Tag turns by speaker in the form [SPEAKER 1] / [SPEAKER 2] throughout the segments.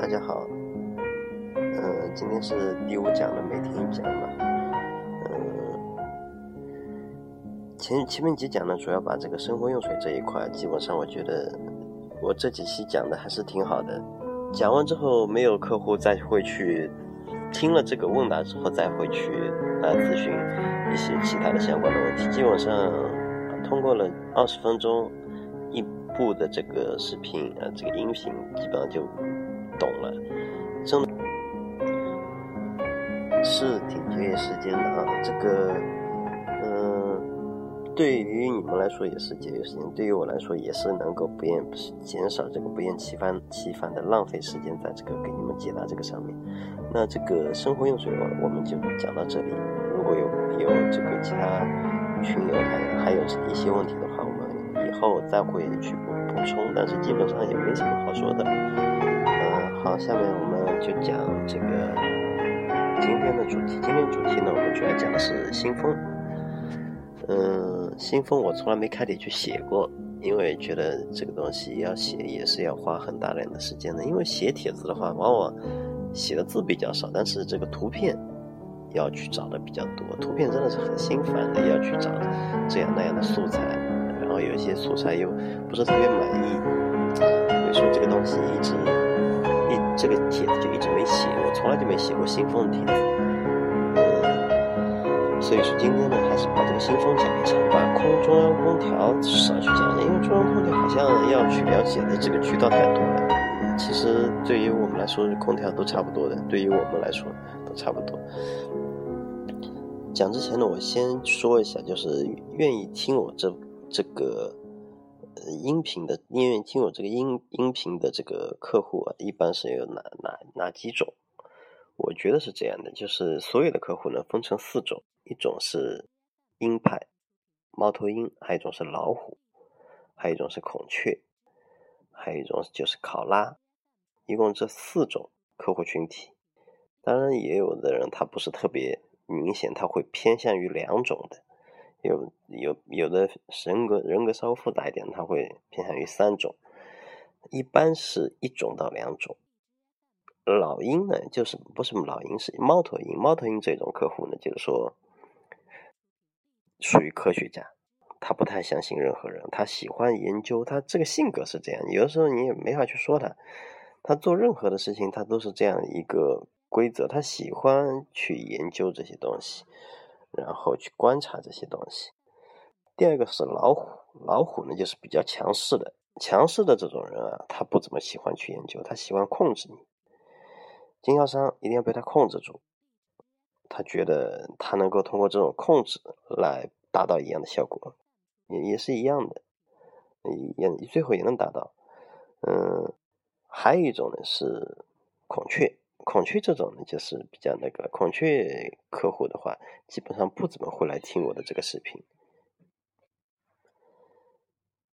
[SPEAKER 1] 大家好，嗯，今天是第五讲的每天一讲嘛，嗯，前前面几讲呢，主要把这个生活用水这一块，基本上我觉得我这几期讲的还是挺好的。讲完之后，没有客户再会去听了这个问答之后，再会去来咨询一些其他的相关的问题。基本上通过了二十分钟一部的这个视频，呃，这个音频基本上就。懂了，真是挺节约时间的啊！这个，嗯，对于你们来说也是节约时间，对于我来说也是能够不厌减少这个不厌其烦其烦的浪费时间在这个给你们解答这个上面。那这个生活用水我我们就讲到这里。如果有有这个其他群友还还有一些问题的话，我们以后再会去补补充。但是基本上也没什么好说的。好，下面我们就讲这个今天的主题。今天主题呢，我们主要讲的是新风。嗯，新风我从来没开帖去写过，因为觉得这个东西要写也是要花很大量的时间的。因为写帖子的话，往往写的字比较少，但是这个图片要去找的比较多。图片真的是很心烦的，要去找这样那样的素材，然后有一些素材又不是特别满意，所以说这个东西一直。这个帖子就一直没写，我从来就没写过新风的帖子，嗯，所以说今天呢，还是把这个新风讲一场，把空中央空调少去讲讲，因为中央空调好像要去了解的这个渠道太多了。其实对于我们来说，空调都差不多的，对于我们来说都差不多。讲之前呢，我先说一下，就是愿意听我这这个。音频的，因为听我这个音音频的这个客户啊，一般是有哪哪哪几种？我觉得是这样的，就是所有的客户呢分成四种，一种是鹰派，猫头鹰，还有一种是老虎，还有一种是孔雀，还有一种就是考拉，一共这四种客户群体。当然，也有的人他不是特别明显，他会偏向于两种的。有有有的人格人格稍微复杂一点，他会偏向于三种，一般是一种到两种。老鹰呢，就是不是老鹰，是猫头鹰。猫头鹰这种客户呢，就是说属于科学家，他不太相信任何人，他喜欢研究，他这个性格是这样。有的时候你也没法去说他，他做任何的事情，他都是这样一个规则，他喜欢去研究这些东西。然后去观察这些东西。第二个是老虎，老虎呢就是比较强势的，强势的这种人啊，他不怎么喜欢去研究，他喜欢控制你。经销商一定要被他控制住，他觉得他能够通过这种控制来达到一样的效果，也也是一样的，也最后也能达到。嗯，还有一种呢是孔雀。孔雀这种呢，就是比较那个孔雀客户的话，基本上不怎么会来听我的这个视频。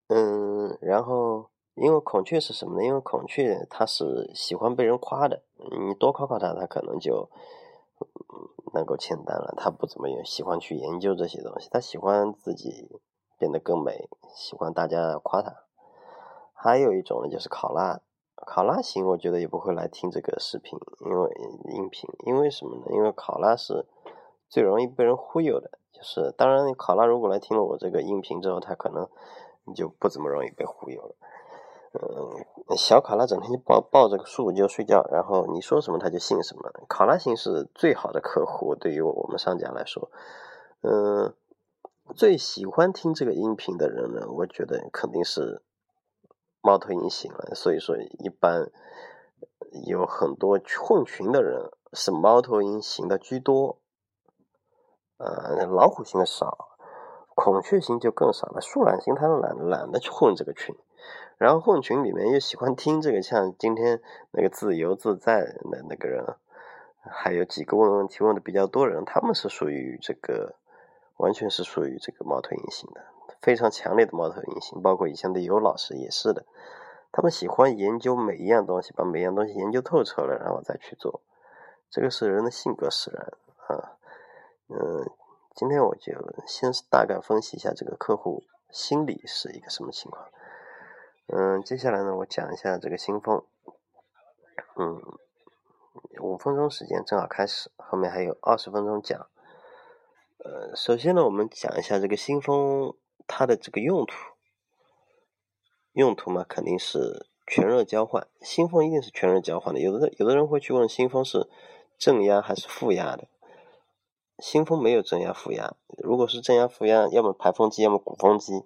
[SPEAKER 1] 嗯，然后因为孔雀是什么呢？因为孔雀它是喜欢被人夸的，你多夸夸它，它可能就能够签单了。它不怎么喜欢去研究这些东西，它喜欢自己变得更美，喜欢大家夸它。还有一种呢，就是考拉。考拉型，我觉得也不会来听这个视频，因为音频，因为什么呢？因为考拉是最容易被人忽悠的，就是当然，考拉如果来听了我这个音频之后，他可能就不怎么容易被忽悠了。嗯，小考拉整天就抱抱着个树就睡觉，然后你说什么他就信什么。考拉型是最好的客户，对于我们商家来说，嗯，最喜欢听这个音频的人呢，我觉得肯定是。猫头鹰型了，所以说一般有很多混群的人是猫头鹰型的居多，呃，老虎型的少，孔雀型就更少了。树懒型他懒懒得去混这个群，然后混群里面又喜欢听这个，像今天那个自由自在的那个人，还有几个问问题问的比较多人，他们是属于这个，完全是属于这个猫头鹰型的。非常强烈的猫头鹰型，包括以前的尤老师也是的，他们喜欢研究每一样东西，把每一样东西研究透彻了，然后再去做。这个是人的性格使然啊。嗯，今天我就先大概分析一下这个客户心理是一个什么情况。嗯，接下来呢，我讲一下这个新风。嗯，五分钟时间正好开始，后面还有二十分钟讲。呃，首先呢，我们讲一下这个新风它的这个用途。用途嘛，肯定是全热交换。新风一定是全热交换的。有的有的人会去问，新风是正压还是负压的？新风没有正压负压。如果是正压负压，要么排风机，要么鼓风机。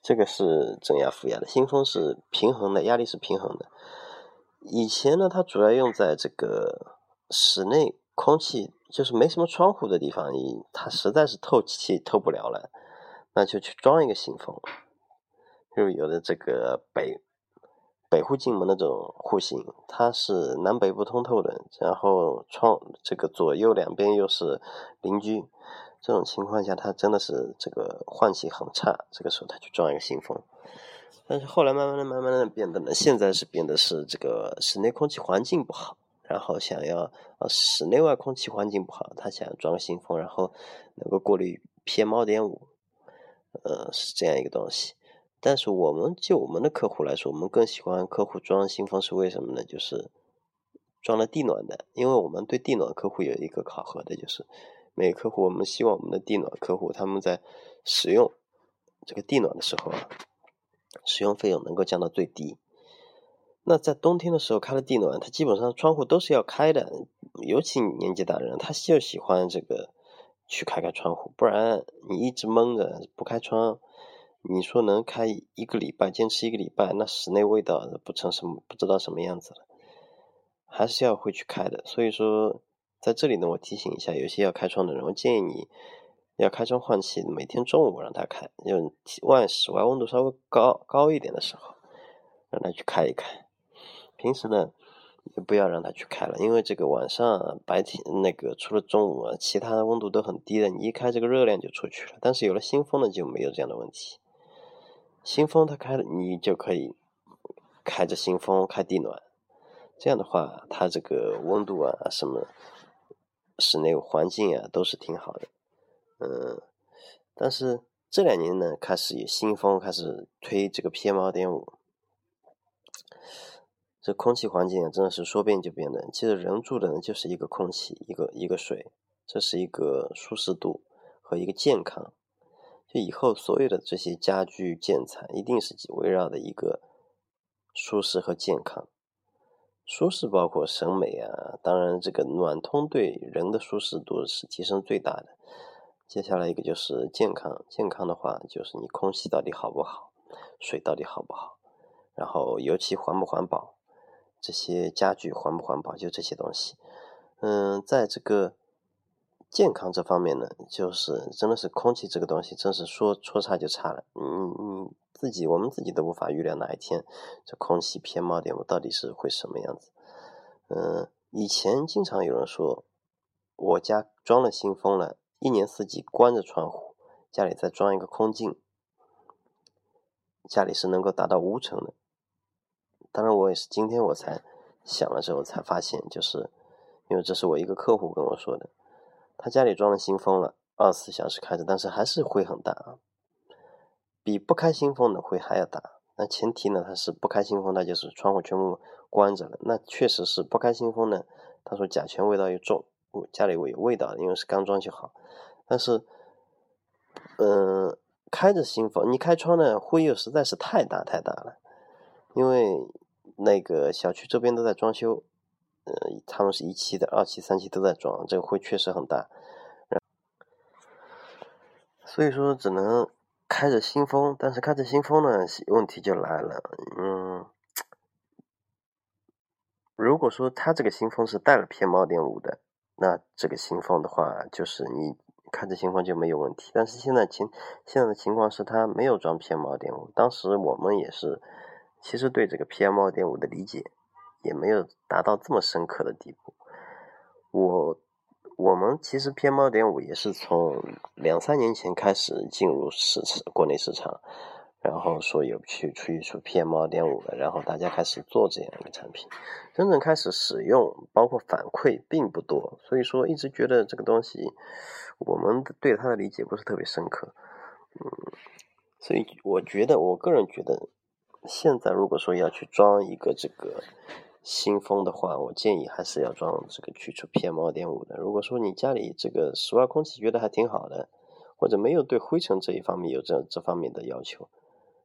[SPEAKER 1] 这个是正压负压的。新风是平衡的，压力是平衡的。以前呢，它主要用在这个室内空气，就是没什么窗户的地方，它实在是透气透不了了，那就去装一个新风。就有的这个北北户进门那种户型，它是南北不通透的，然后窗这个左右两边又是邻居，这种情况下，它真的是这个换气很差。这个时候，他去装一个新风。但是后来慢慢的、慢慢的变得呢，现在是变得是这个室内空气环境不好，然后想要呃室内外空气环境不好，他想要装个新风，然后能够过滤 PM 二点五，呃是这样一个东西。但是我们就我们的客户来说，我们更喜欢客户装新风是为什么呢？就是装了地暖的，因为我们对地暖客户有一个考核的，就是每个客户我们希望我们的地暖客户他们在使用这个地暖的时候啊。使用费用能够降到最低。那在冬天的时候开了地暖，它基本上窗户都是要开的，尤其年纪大的人，他就喜欢这个去开开窗户，不然你一直闷着不开窗，你说能开一个礼拜，坚持一个礼拜，那室内味道不成什么不知道什么样子了，还是要会去开的。所以说，在这里呢，我提醒一下，有些要开窗的人，我建议你。要开窗换气，每天中午让它开，就外室外温度稍微高高一点的时候，让它去开一开。平时呢，就不要让它去开了，因为这个晚上白天那个除了中午，啊，其他的温度都很低的，你一开这个热量就出去了。但是有了新风呢，就没有这样的问题。新风它开了，你就可以开着新风开地暖，这样的话，它这个温度啊，什么室内环境啊，都是挺好的。嗯，但是这两年呢，开始有新风开始推这个 PM 二点五，这空气环境啊，真的是说变就变的。其实人住的呢，就是一个空气，一个一个水，这是一个舒适度和一个健康。就以后所有的这些家居建材，一定是围绕的一个舒适和健康。舒适包括审美啊，当然这个暖通对人的舒适度是提升最大的。接下来一个就是健康，健康的话就是你空气到底好不好，水到底好不好，然后油漆环不环保，这些家具环不环保，就这些东西。嗯，在这个健康这方面呢，就是真的是空气这个东西，真是说说差就差了。你你自己，我们自己都无法预料哪一天这空气 PM 二点我到底是会什么样子。嗯，以前经常有人说，我家装了新风了。一年四季关着窗户，家里再装一个空净，家里是能够达到无尘的。当然，我也是今天我才想了之后才发现，就是因为这是我一个客户跟我说的，他家里装了新风了，二十四小时开着，但是还是灰很大，比不开新风的灰还要大。那前提呢，他是不开新风，那就是窗户全部关着了。那确实是不开新风呢，他说甲醛味道又重。家里有味道，因为是刚装修好，但是，嗯，开着新风，你开窗呢，灰又实在是太大太大了，因为那个小区周边都在装修，呃，他们是一期的、二期、三期都在装，这个灰确实很大，所以说只能开着新风，但是开着新风呢，问题就来了，嗯，如果说它这个新风是带了 PM 二点五的。那这个新风的话，就是你开着新风就没有问题。但是现在情现在的情况是，它没有装 PM 二点五。当时我们也是，其实对这个 PM 二点五的理解也没有达到这么深刻的地步。我我们其实 PM 二点五也是从两三年前开始进入市场，国内市场。然后说有去出一出 PM 二点五的，然后大家开始做这样一个产品，真正开始使用，包括反馈并不多，所以说一直觉得这个东西，我们对它的理解不是特别深刻，嗯，所以我觉得我个人觉得，现在如果说要去装一个这个新风的话，我建议还是要装这个去除 PM 二点五的。如果说你家里这个室外空气觉得还挺好的，或者没有对灰尘这一方面有这这方面的要求，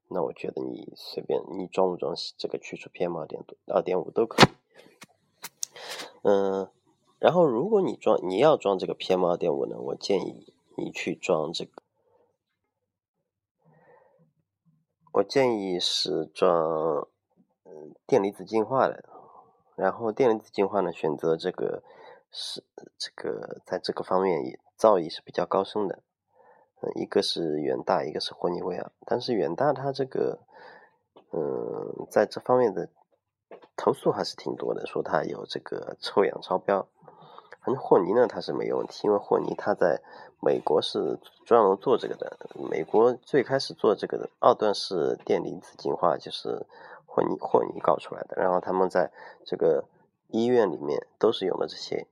[SPEAKER 1] 那我觉得你随便你装不装这个去除 PM 二点二点五都可以。嗯，然后如果你装你要装这个 PM 二点五呢，我建议你去装这个，我建议是装嗯电离子净化的。然后电离子净化呢，选择这个是这个在这个方面也造诣是比较高深的，嗯，一个是远大，一个是霍尼韦尔，但是远大它这个嗯在这方面的投诉还是挺多的，说它有这个臭氧超标。反正霍尼呢，它是没有问题，因为霍尼它在美国是专门做这个的，美国最开始做这个的二段式电离子净化就是。霍尼霍尼搞出来的，然后他们在这个医院里面都是用的这些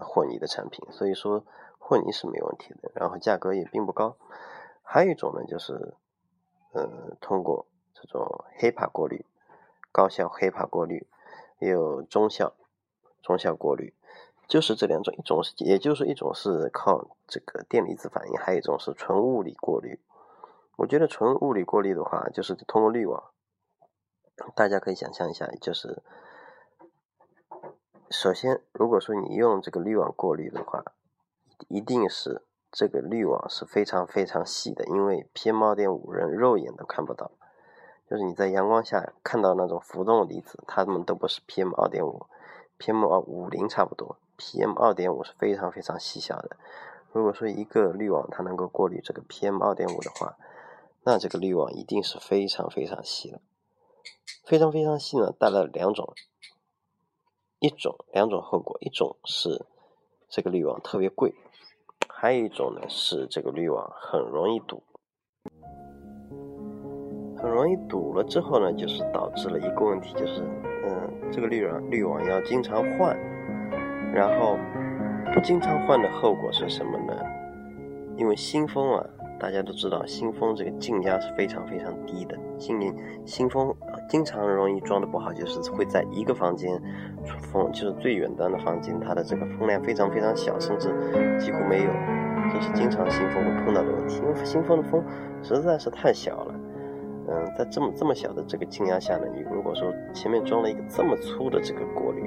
[SPEAKER 1] 霍尼的产品，所以说霍尼是没问题的，然后价格也并不高。还有一种呢，就是呃通过这种黑怕过滤，高效黑怕过滤，也有中效中效过滤，就是这两种，一种是也就是一种是靠这个电离子反应，还有一种是纯物理过滤。我觉得纯物理过滤的话，就是通过滤网。大家可以想象一下，就是首先，如果说你用这个滤网过滤的话，一定是这个滤网是非常非常细的，因为 PM 二点五人肉眼都看不到，就是你在阳光下看到那种浮动离子，它们都不是 PM 二点五，PM 二五零差不多，PM 二点五是非常非常细小的。如果说一个滤网它能够过滤这个 PM 二点五的话，那这个滤网一定是非常非常细的。非常非常细呢，带来两种，一种两种后果，一种是这个滤网特别贵，还有一种呢是这个滤网很容易堵，很容易堵了之后呢，就是导致了一个问题，就是嗯，这个滤网滤网要经常换，然后不经常换的后果是什么呢？因为新风啊。大家都知道，新风这个静压是非常非常低的。新年新风经常容易装的不好，就是会在一个房间出风，就是最远端的房间，它的这个风量非常非常小，甚至几乎没有。这是经常新风会碰到的问题，因为新风的风实在是太小了。嗯，在这么这么小的这个静压下呢，你如果说前面装了一个这么粗的这个过滤，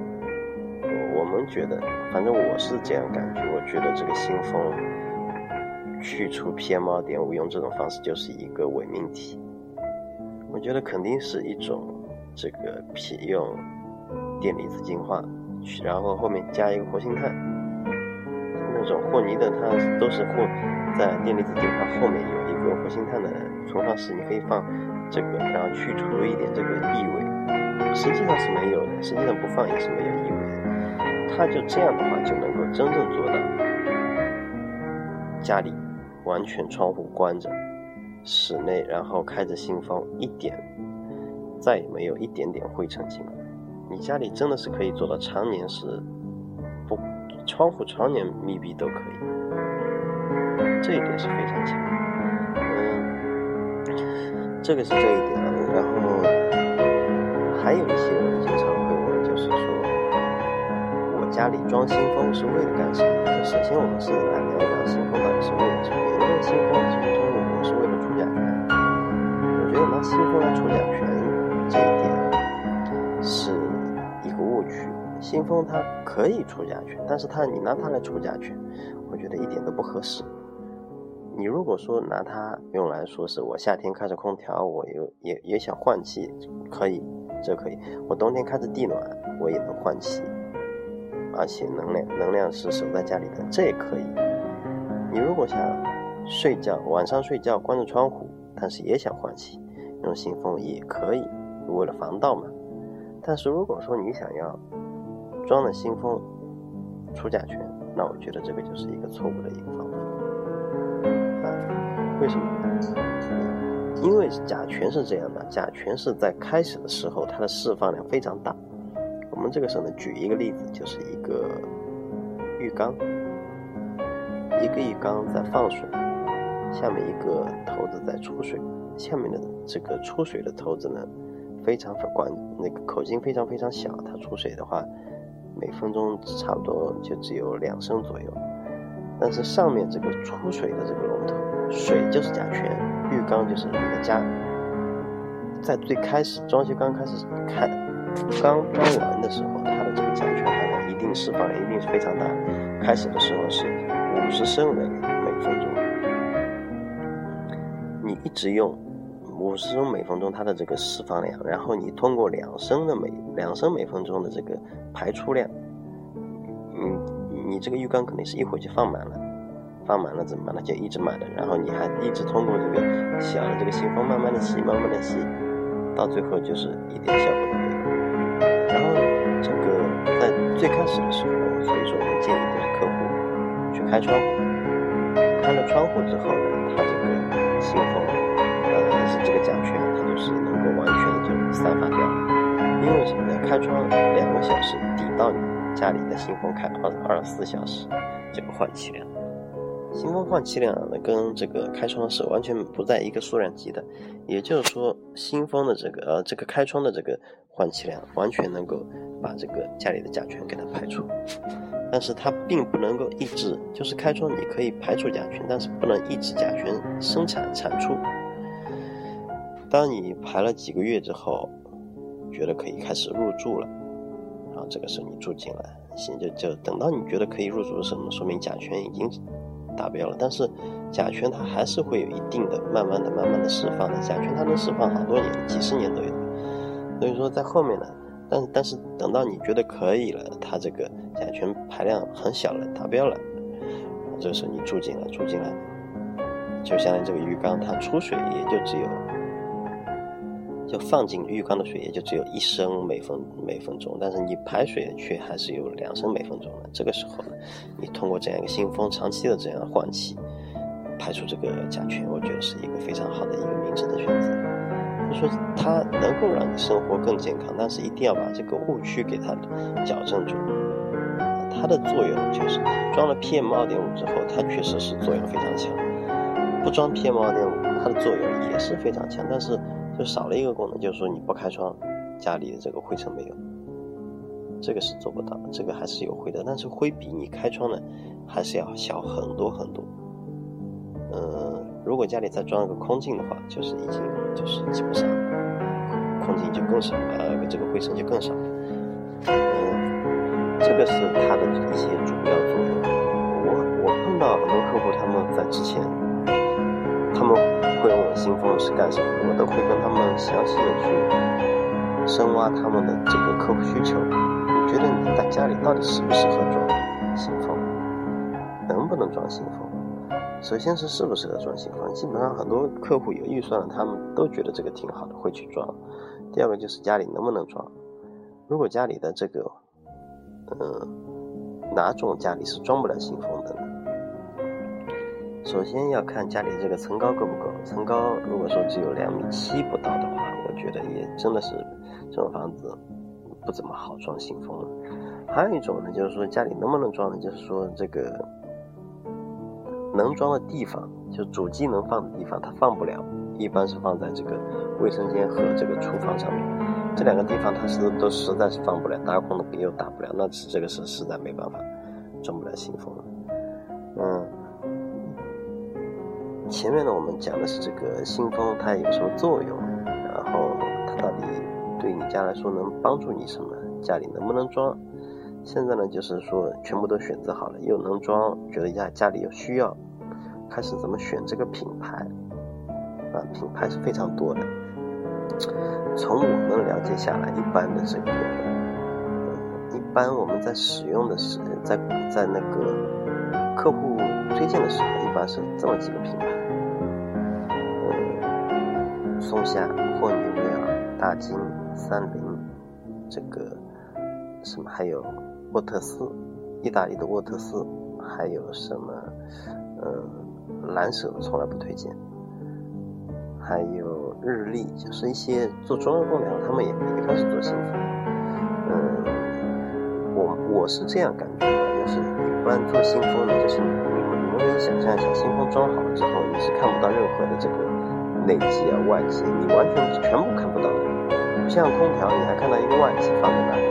[SPEAKER 1] 们觉得，反正我是这样感觉，我觉得这个新风。去除 PM 二点五，用这种方式就是一个伪命题。我觉得肯定是一种这个 P 用电离子净化，然后后面加一个活性炭。那种霍尼的它都是霍在电离子净化后面有一个活性炭的存放室，你可以放这个，然后去除一点这个异味。实际上是没有的，实际上不放也是没有异味他。就这样的话就能够真正做到家里。完全窗户关着，室内然后开着新风，一点再也没有一点点灰尘进来。你家里真的是可以做到常年是不窗户常年密闭都可以，这一点是非常强。嗯，这个是这一点。然后还有一些人经常会问，就是说家里装新风是为了干什么？首先我们是来聊一聊新风到底是为了什么。新风其实中我是为了除甲醛，我觉得拿新风来除甲醛这一点是一个误区。新风它可以除甲醛，但是它你拿它来除甲醛，我觉得一点都不合适。你如果说拿它用来说是我夏天开着空调，我有也也想换气，可以，这可以。我冬天开着地暖，我也能换气，而且能量能量是守在家里的，这也可以。你如果想。睡觉晚上睡觉关着窗户，但是也想换气，用新风也可以，为了防盗嘛。但是如果说你想要装了新风除甲醛，那我觉得这个就是一个错误的一个方法。啊为什么？因为甲醛是这样的，甲醛是在开始的时候它的释放量非常大。我们这个时候呢，举一个例子，就是一个浴缸，一个浴缸在放水。下面一个头子在出水，下面的这个出水的头子呢，非常管那个口径非常非常小，它出水的话，每分钟差不多就只有两升左右。但是上面这个出水的这个龙头，水就是甲醛，浴缸就是你的家。在最开始装修刚开始开刚装完的时候，它的这个甲醛含量一定释放量一定是非常大。开始的时候是五十升每每分钟，你一直用五十升每分钟它的这个释放量，然后你通过两升的每两升每分钟的这个排出量，嗯。你这个浴缸肯定是一会就放满了，放满了怎么办呢？就一直满了，然后你还一直通过这个小的这个信封慢慢的吸，慢慢的吸，到最后就是一点效果都没有。在最开始的时候，所以说我们建议的是客户去开窗户，开了窗户之后呢，它这个信封呃是这个甲醛，它就是能够完全的就散发掉，因为什么呢？开窗两个小时抵到你。家里的新风开二二十四小时，这个换气量，新风换气量呢跟这个开窗是完全不在一个数量级的，也就是说新风的这个呃这个开窗的这个换气量完全能够把这个家里的甲醛给它排出，但是它并不能够抑制，就是开窗你可以排除甲醛，但是不能抑制甲醛生产产出。当你排了几个月之后，觉得可以开始入住了。然后这个时候你住进来，行就就等到你觉得可以入住的时候，说明甲醛已经达标了。但是甲醛它还是会有一定的、慢慢的、慢慢的释放的。甲醛它能释放好多年，几十年都有。所以说在后面呢，但但是等到你觉得可以了，它这个甲醛排量很小了，达标了，这个时候你住进来，住进来，就相当于这个浴缸它出水也就只有。就放进浴缸的水也就只有一升每分每分钟，但是你排水却还是有两升每分钟的。这个时候，你通过这样一个新风长期的这样换气，排除这个甲醛，我觉得是一个非常好的一个明智的选择。就说它能够让你生活更健康，但是一定要把这个误区给它矫正住。它的作用就是装了 PM 二点五之后，它确实是作用非常强；不装 PM 二点五，它的作用也是非常强，但是。就少了一个功能，就是说你不开窗，家里的这个灰尘没有，这个是做不到，这个还是有灰的，但是灰比你开窗呢，还是要小很多很多。嗯，如果家里再装一个空净的话，就是已经就是基本上空净就更少，呃，这个灰尘就更少。嗯，这个是它的一些主要作用。我我碰到很多客户，他们在之前，他们。会问我新风是干什么？我都会跟他们详细的去深挖他们的这个客户需求。你觉得你在家里到底适不适合装新风？能不能装新风？首先是适不适合装新风，基本上很多客户有预算了，他们都觉得这个挺好的，会去装。第二个就是家里能不能装？如果家里的这个，嗯，哪种家里是装不了新风的？呢？首先要看家里这个层高够不够。层高如果说只有两米七不到的话，我觉得也真的是这种房子不怎么好装新风。还有一种呢，就是说家里能不能装呢？就是说这个能装的地方，就主机能放的地方，它放不了，一般是放在这个卫生间和这个厨房上面。这两个地方它是都实在是放不了，打孔的又打不了，那是这个是实在没办法装不了新风。嗯。前面呢，我们讲的是这个新风它有什么作用，然后它到底对你家来说能帮助你什么，家里能不能装？现在呢，就是说全部都选择好了，又能装，觉得家家里有需要，开始怎么选这个品牌？啊，品牌是非常多的。从我们了解下来，一般的这个，一般我们在使用的时，在在那个客户推荐的时候，一般是这么几个品牌。呃松下、霍尼韦尔、大金、三菱，这个什么还有沃特斯，意大利的沃特斯，还有什么？嗯，蓝手从来不推荐。还有日立，就是一些做中央空调，他们也也开始做新风。嗯，我我是这样感觉的，就是一般做新风的，就是你们你们可以想象一下，新风装好了之后，你是看不到任何的这个。内机啊，外机，你完全全部看不到的。不像空调，你还看到一个外机放在那里。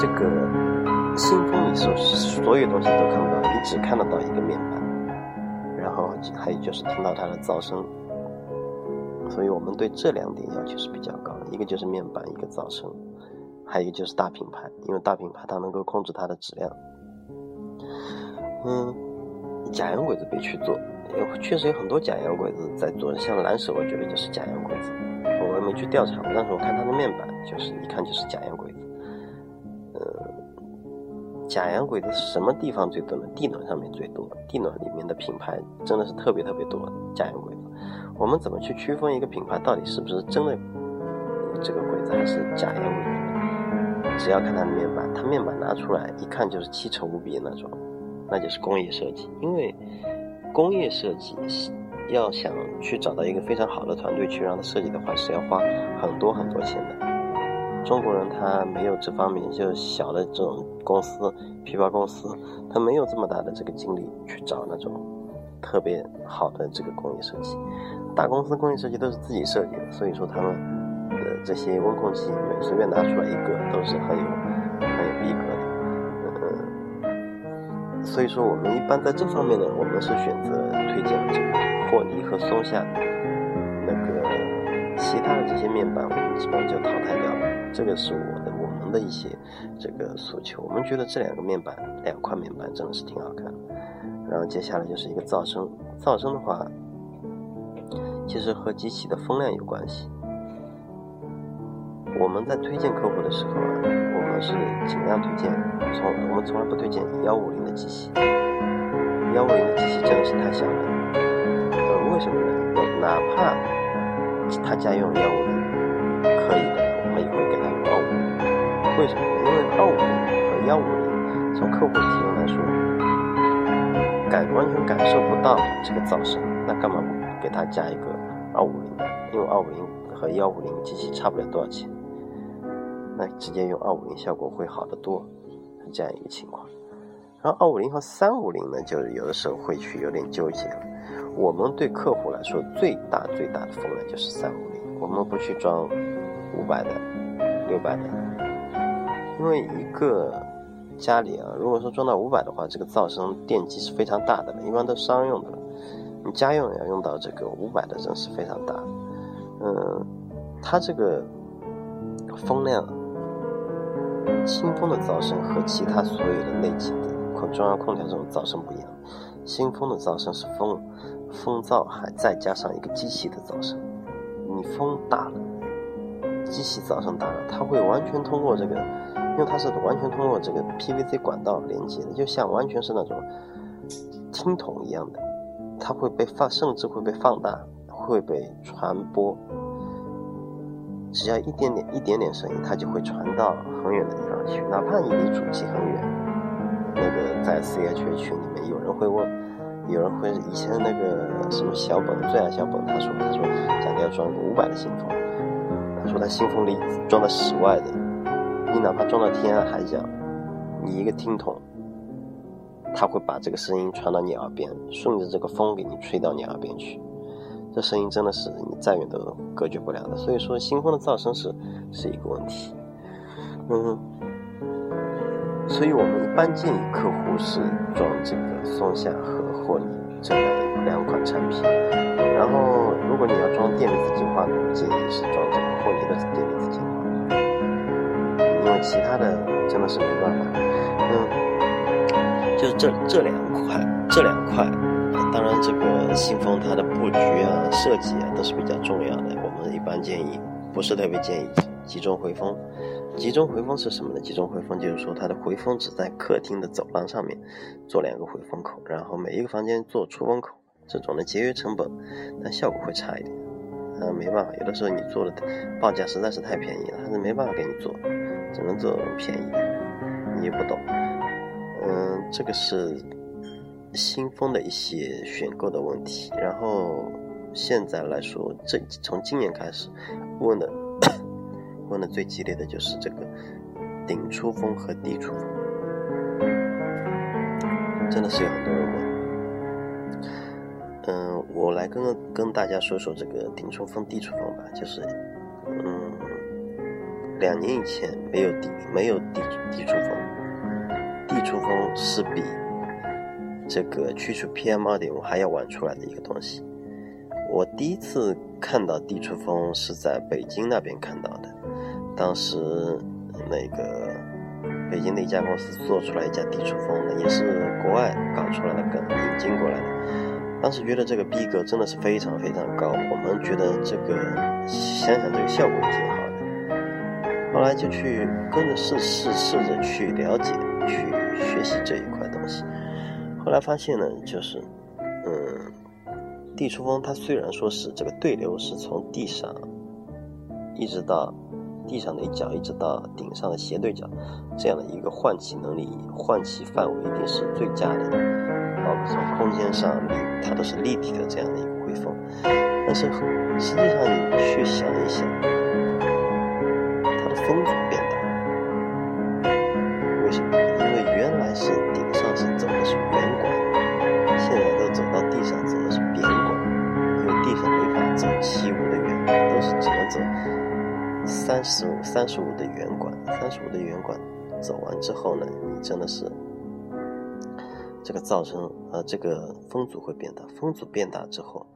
[SPEAKER 1] 这个新风，你所所有东西都看不到，你只看得到一个面板，还有就是听到它的噪声。所以我们对这两点要求是比较高的，一个就是面板，一个噪声，还有一个就是大品牌，因为大品牌它能够控制它的质量。嗯，假洋鬼子别去做，确实有很多假洋鬼子在做，像蓝手，我觉得就是假洋鬼子。我也没去调查，但是我看它的面板，就是一看就是假洋鬼子。假洋鬼子什么地方最多呢？地暖上面最多，地暖里面的品牌真的是特别特别多。假洋鬼子，我们怎么去区分一个品牌到底是不是真的这个鬼子还是假洋鬼子？只要看它的面板，它面板拿出来一看就是奇丑无比的那种。那就是工业设计，因为工业设计要想去找到一个非常好的团队去让它设计的话，是要花很多很多钱的。中国人他没有这方面，就小的这种公司、批发公司，他没有这么大的这个精力去找那种特别好的这个工业设计。大公司工业设计都是自己设计的，所以说他们的这些温控器，随便拿出来一个都是很有很有逼格的。所以说，我们一般在这方面呢，我们是选择推荐这个霍尼和松下，那个其他的这些面板，我们基本上就淘汰掉了。这个是我的我们的一些这个诉求。我们觉得这两个面板，两块面板真的是挺好看。然后接下来就是一个噪声，噪声的话，其实和机器的风量有关系。我们在推荐客户的时候啊，我们是尽量推荐从我们从来不推荐幺五零的机器，幺五零的机器真的是太小了。呃，为什么呢？哪怕他家用幺五零可以为什么？因为二五零和幺五零从客户体验来说，感完全感受不到这个噪声，那干嘛不给他加一个二五零？因为二五零和幺五零机器差不了多少钱。那直接用二五零效果会好得多，是这样一个情况。然后二五零和三五零呢，就有的时候会去有点纠结。我们对客户来说，最大最大的风量就是三五零，我们不去装五百的、六百的，因为一个家里啊，如果说装到五百的话，这个噪声电机是非常大的了，一般都商用的了。你家用也要用到这个五百的，真是非常大。嗯，它这个风量。新风的噪声和其他所有的内机的空中央空调这种噪声不一样，新风的噪声是风风噪还再加上一个机器的噪声。你风大了，机器噪声大了，它会完全通过这个，因为它是完全通过这个 PVC 管道连接的，就像完全是那种听筒一样的，它会被放，甚至会被放大，会被传播。只要一点点、一点点声音，它就会传到很远的地方去，哪怕你离主机很远。那个在 CH 群里面有人会问，有人会以前那个什么小本最爱小本，他说他说家里要装个五百的信封，他说他信封里装的室外的，你哪怕装到天涯海角，你一个听筒，他会把这个声音传到你耳边，顺着这个风给你吹到你耳边去。这声音真的是你再远都隔绝不了的，所以说新风的噪声是是一个问题。嗯，所以我们一般建议客户是装这个松下和霍尼这两款产品。然后，如果你要装电子净化呢，建议是装这个霍尼的电子净化，其他的真的是没办法。嗯，就是这这两块，这两块。当然，这个新风它的布局啊、设计啊都是比较重要的。我们一般建议，不是特别建议集中回风。集中回风是什么呢？集中回风就是说，它的回风只在客厅的走廊上面做两个回风口，然后每一个房间做出风口，这种的节约成本，但效果会差一点。嗯，没办法，有的时候你做的报价实在是太便宜了，他是没办法给你做，只能做便宜的。你也不懂，嗯，这个是。新风的一些选购的问题，然后现在来说，这从今年开始问的问的最激烈的就是这个顶出风和低出风，真的是有很多人问。嗯，我来跟跟大家说说这个顶出风、低出风吧，就是嗯，两年以前没有地没有地地出风，地出风是比这个去除 PM 二点五还要晚出来的一个东西。我第一次看到地出风是在北京那边看到的，当时那个北京的一家公司做出来一家地出风的，也是国外搞出来的跟引进过来的。当时觉得这个逼格真的是非常非常高，我们觉得这个想想这个效果挺好。后来就去跟着试试试着去了解、去学习这一块东西。后来发现呢，就是嗯。地出风，它虽然说是这个对流是从地上一直到地上的一角，一直到顶上的斜对角，这样的一个换气能力、换气范围一定是最佳的，包括从空间上，它都是立体的这样的一个回风。但是实际上你去想一想，风阻变大，为什么？因为原来是顶上是走的是圆管，现在都走到地上走的是扁管。因为地上没法走七五的圆管，都是只能走三十五、三十五的圆管。三十五的圆管走完之后呢，你真的是这个噪声，呃，这个风阻会变大。风阻变大之后，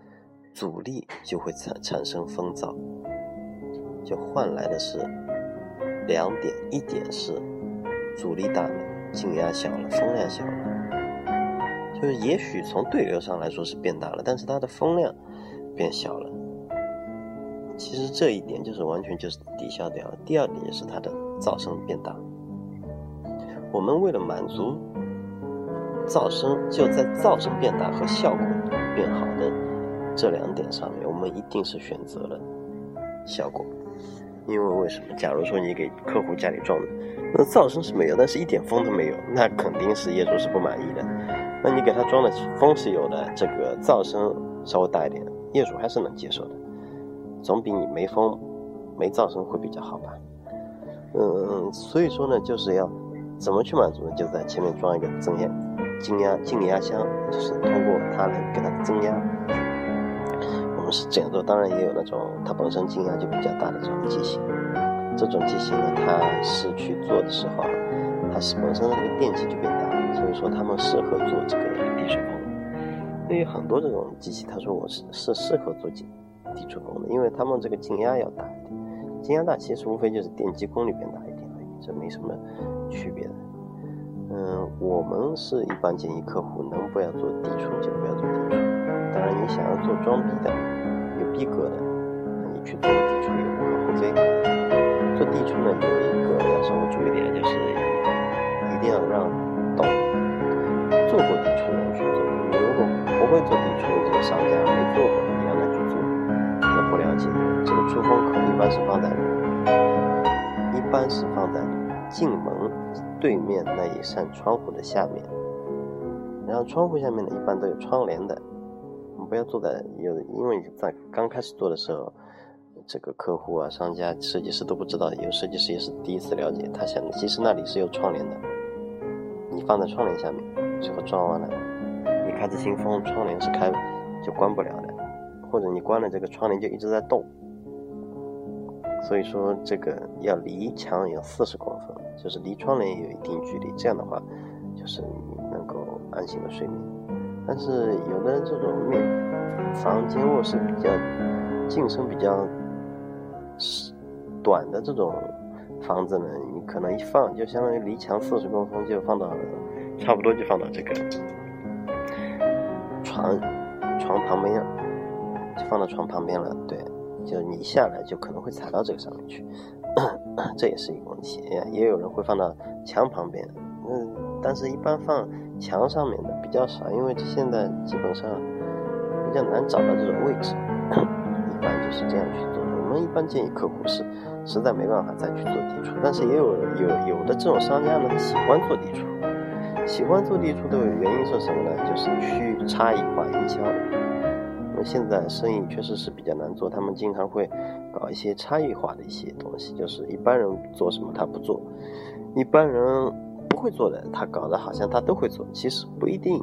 [SPEAKER 1] 阻力就会产产生风噪，就换来的是两点：一点是阻力大了，静压小了，风量小了。就是也许从对流上来说是变大了，但是它的风量。变小了，其实这一点就是完全就是抵消掉了。第二点就是它的噪声变大。我们为了满足噪声，就在噪声变大和效果变好的这两点上面，我们一定是选择了效果。因为为什么？假如说你给客户家里装的，那噪声是没有，但是一点风都没有，那肯定是业主是不满意的。那你给他装的风是有的，这个噪声稍微大一点。业主还是能接受的，总比你没风、没噪声会比较好吧？嗯，所以说呢，就是要怎么去满足呢？就在前面装一个增压、静压、静压箱，就是通过它来给它增压。是这样做，当然也有那种它本身静压就比较大的这种机型。这种机型呢，它是去做的时候，它是本身的这个电机就变大，所以说他们适合做这个地水风。对于很多这种机器，他说我是是适合做地地出风的，因为他们这个静压要大一点，静压大其实无非就是电机功率变大一点而已，这没什么区别的。嗯，我们是一般建议客户能不要做地出就不要做地出，当然你想要做装逼的、有逼格的，那你去做地出也无可厚非。做地出呢有一个要稍微注意点，就是一定要让懂做过地出的人去做。你如果不会做地出，这个商家没做过，你让他去做，那不了解。这个出风口一般是放在，一般是放在进门对面那一扇窗户的下面。然后窗户下面呢，一般都有窗帘的。不要坐在有，因为在刚开始做的时候，这个客户啊、商家、设计师都不知道，有设计师也是第一次了解。他想，其实那里是有窗帘的，你放在窗帘下面，最后装完了。你开着新风，窗帘是开就关不了的，或者你关了这个窗帘就一直在动。所以说这个要离墙有四十公分，就是离窗帘也有一定距离，这样的话就是你能够安心的睡眠。但是有的这种面房间卧室比较进深比较短的这种房子呢，你可能一放就相当于离墙四十公分就放到差不多就放到这个。床床旁边，就放到床旁边了。对，就你一下来就可能会踩到这个上面去，这也是一个问题。也有人会放到墙旁边，但是一般放墙上面的比较少，因为现在基本上比较难找到这种位置。一般就是这样去做。我们一般建议客户是实在没办法再去做地出，但是也有有有的这种商家呢，他喜欢做地出。喜欢做地出的原因是什么呢？就是去差异化营销。那现在生意确实是比较难做，他们经常会搞一些差异化的一些东西，就是一般人做什么他不做，一般人会做的他搞得好像他都会做，其实不一定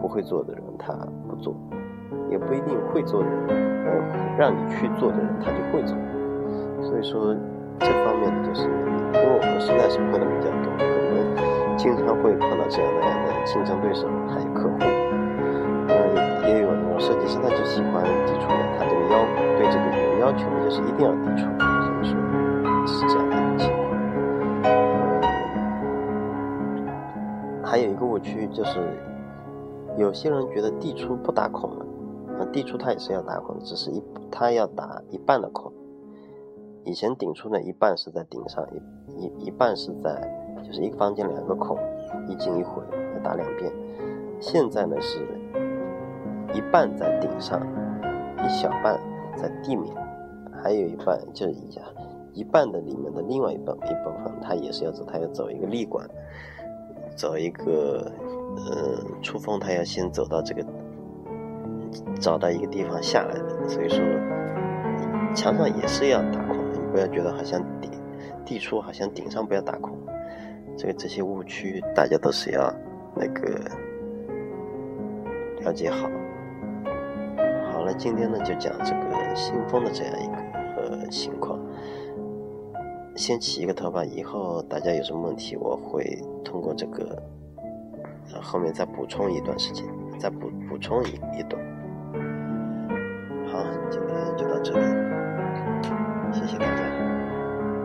[SPEAKER 1] 不会做的人他不做，也不一定会做的人，呃让你去做的人他就会做。所以说这方面的就是，因为我们实在是碰的比较多，我们经常会碰到这样那样的竞争对手，还有客户。嗯，也有那种设计师，他就喜欢抵触的，他这个要对这个有要求的，就是一定要抵触，就是，有些人觉得地出不打孔了，那地出它也是要打孔，只是一它要打一半的孔。以前顶出呢，一半是在顶上，一一一半是在，就是一个房间两个孔，一进一回要打两遍。现在呢是，一半在顶上，一小半在地面，还有一半就是一下一半的里面的另外一半一部分，它也是要走，它要走一个立管。走一个，呃，出风，他要先走到这个，找到一个地方下来的，所以说，墙上也是要打孔，你不要觉得好像地地出好像顶上不要打孔，这个这些误区大家都是要那个了解好。好了，今天呢就讲这个新风的这样一个呃情况。先起一个头吧，以后大家有什么问题，我会通过这个，后面再补充一段时间，再补补充一一段。好，今天就到这里，谢谢大家。